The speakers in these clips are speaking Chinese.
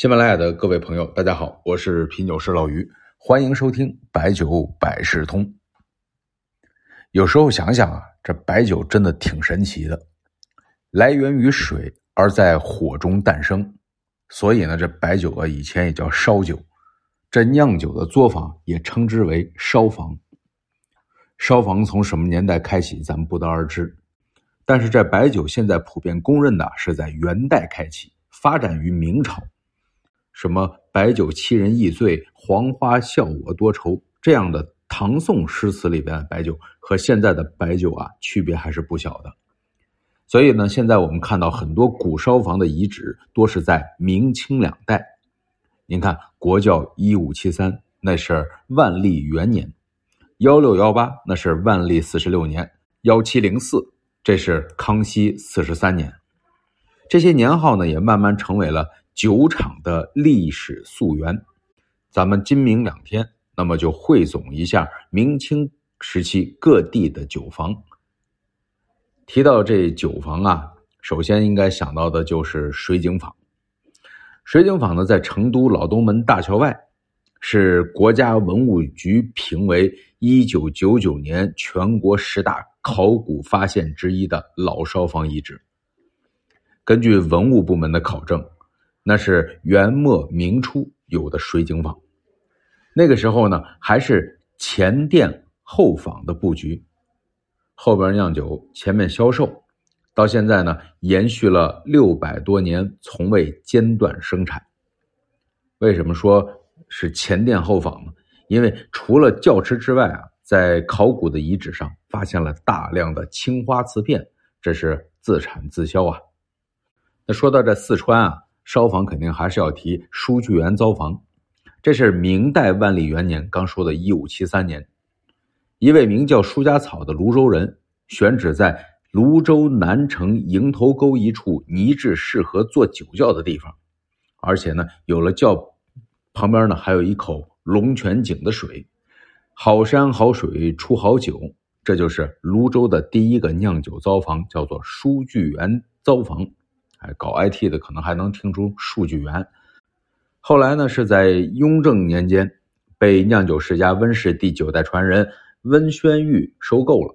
喜马拉雅的各位朋友，大家好，我是品酒师老于，欢迎收听白酒百事通。有时候想想啊，这白酒真的挺神奇的，来源于水，而在火中诞生，所以呢，这白酒啊以前也叫烧酒。这酿酒的作坊也称之为烧坊。烧坊从什么年代开启，咱们不得而知。但是这白酒现在普遍公认的是在元代开启，发展于明朝。什么“白酒欺人易醉，黄花笑我多愁”这样的唐宋诗词里边的白酒，和现在的白酒啊，区别还是不小的。所以呢，现在我们看到很多古烧坊的遗址，多是在明清两代。您看，国窖一五七三，那是万历元年；幺六幺八，那是万历四十六年；幺七零四，这是康熙四十三年。这些年号呢，也慢慢成为了。酒厂的历史溯源，咱们今明两天，那么就汇总一下明清时期各地的酒坊。提到这酒坊啊，首先应该想到的就是水井坊。水井坊呢，在成都老东门大桥外，是国家文物局评为一九九九年全国十大考古发现之一的老烧坊遗址。根据文物部门的考证。那是元末明初有的水井坊，那个时候呢还是前店后坊的布局，后边酿酒，前面销售，到现在呢延续了六百多年，从未间断生产。为什么说是前店后坊呢？因为除了窖池之外啊，在考古的遗址上发现了大量的青花瓷片，这是自产自销啊。那说到这四川啊。烧坊肯定还是要提书聚园糟坊，这是明代万历元年，刚说的一五七三年，一位名叫舒家草的泸州人选址在泸州南城迎头沟一处泥质适合做酒窖的地方，而且呢，有了窖旁边呢还有一口龙泉井的水，好山好水出好酒，这就是泸州的第一个酿酒糟坊，叫做书聚园糟坊。哎，搞 IT 的可能还能听出数据源。后来呢，是在雍正年间被酿酒世家温氏第九代传人温宣玉收购了。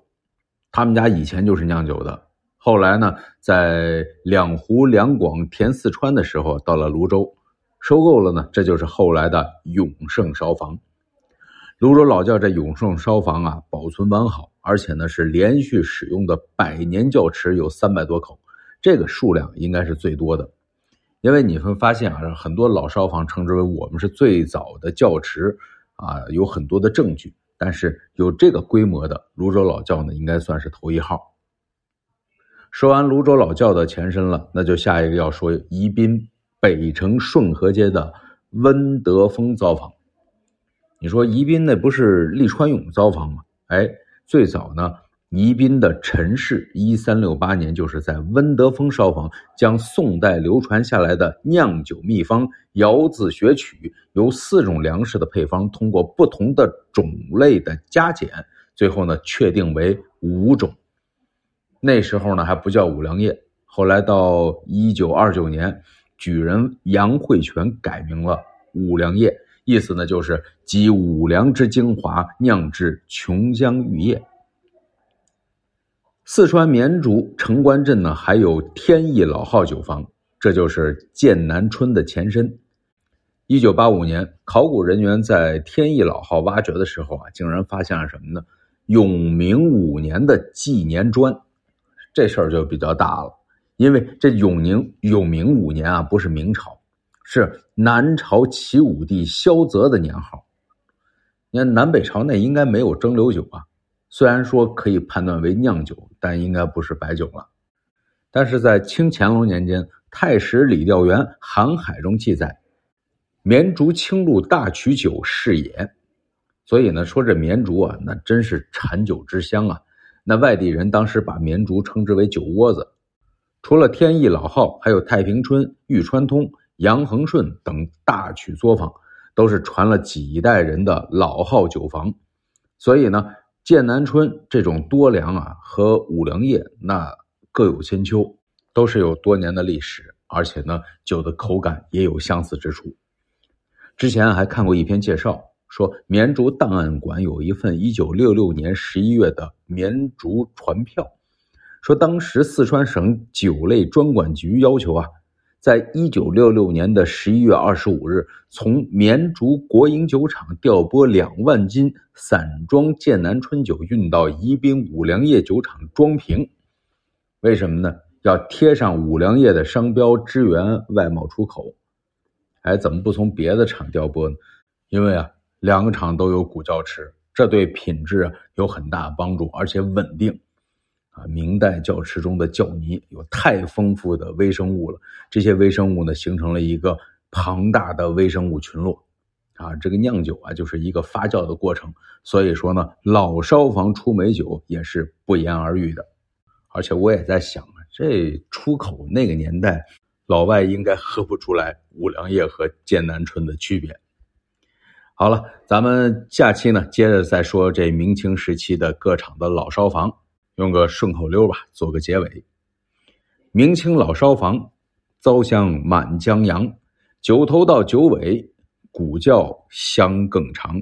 他们家以前就是酿酒的，后来呢，在两湖两广填四川的时候，到了泸州，收购了呢，这就是后来的永盛烧坊。泸州老窖这永盛烧坊啊，保存完好，而且呢是连续使用的百年窖池有三百多口。这个数量应该是最多的，因为你会发现啊，很多老烧坊称之为我们是最早的窖池啊，有很多的证据。但是有这个规模的泸州老窖呢，应该算是头一号。说完泸州老窖的前身了，那就下一个要说宜宾北城顺河街的温德丰糟坊。你说宜宾那不是利川永糟坊吗？哎，最早呢。宜宾的陈氏，一三六八年，就是在温德丰烧坊将宋代流传下来的酿酒秘方窑字学曲，由四种粮食的配方，通过不同的种类的加减，最后呢确定为五种。那时候呢还不叫五粮液，后来到一九二九年，举人杨惠泉改名了五粮液，意思呢就是集五粮之精华酿制琼浆玉液。四川绵竹城关镇呢，还有天意老号酒坊，这就是剑南春的前身。一九八五年，考古人员在天意老号挖掘的时候啊，竟然发现了什么呢？永明五年的纪年砖，这事儿就比较大了，因为这永宁永明五年啊，不是明朝，是南朝齐武帝萧泽的年号。你看南北朝那应该没有蒸馏酒啊。虽然说可以判断为酿酒，但应该不是白酒了。但是在清乾隆年间，《太史李调元航海》中记载：“绵竹清露大曲酒是也。”所以呢，说这绵竹啊，那真是产酒之乡啊。那外地人当时把绵竹称之为酒窝子。除了天意老号，还有太平春、玉川通、杨恒顺等大曲作坊，都是传了几代人的老号酒坊。所以呢。剑南春这种多粮啊和五粮液，那各有千秋，都是有多年的历史。而且呢，酒的口感也有相似之处。之前还看过一篇介绍，说绵竹档案馆有一份一九六六年十一月的绵竹传票，说当时四川省酒类专管局要求啊。在一九六六年的十一月二十五日，从绵竹国营酒厂调拨两万斤散装剑南春酒运到宜宾五粮液酒厂装瓶。为什么呢？要贴上五粮液的商标，支援外贸出口。哎，怎么不从别的厂调拨呢？因为啊，两个厂都有古窖池，这对品质有很大帮助，而且稳定。啊，明代窖池中的窖泥有太丰富的微生物了，这些微生物呢，形成了一个庞大的微生物群落。啊，这个酿酒啊，就是一个发酵的过程，所以说呢，老烧房出美酒也是不言而喻的。而且我也在想啊，这出口那个年代，老外应该喝不出来五粮液和剑南春的区别。好了，咱们下期呢，接着再说这明清时期的各厂的老烧房。用个顺口溜吧，做个结尾。明清老烧房，糟香满江洋，九头到九尾，古窖香更长。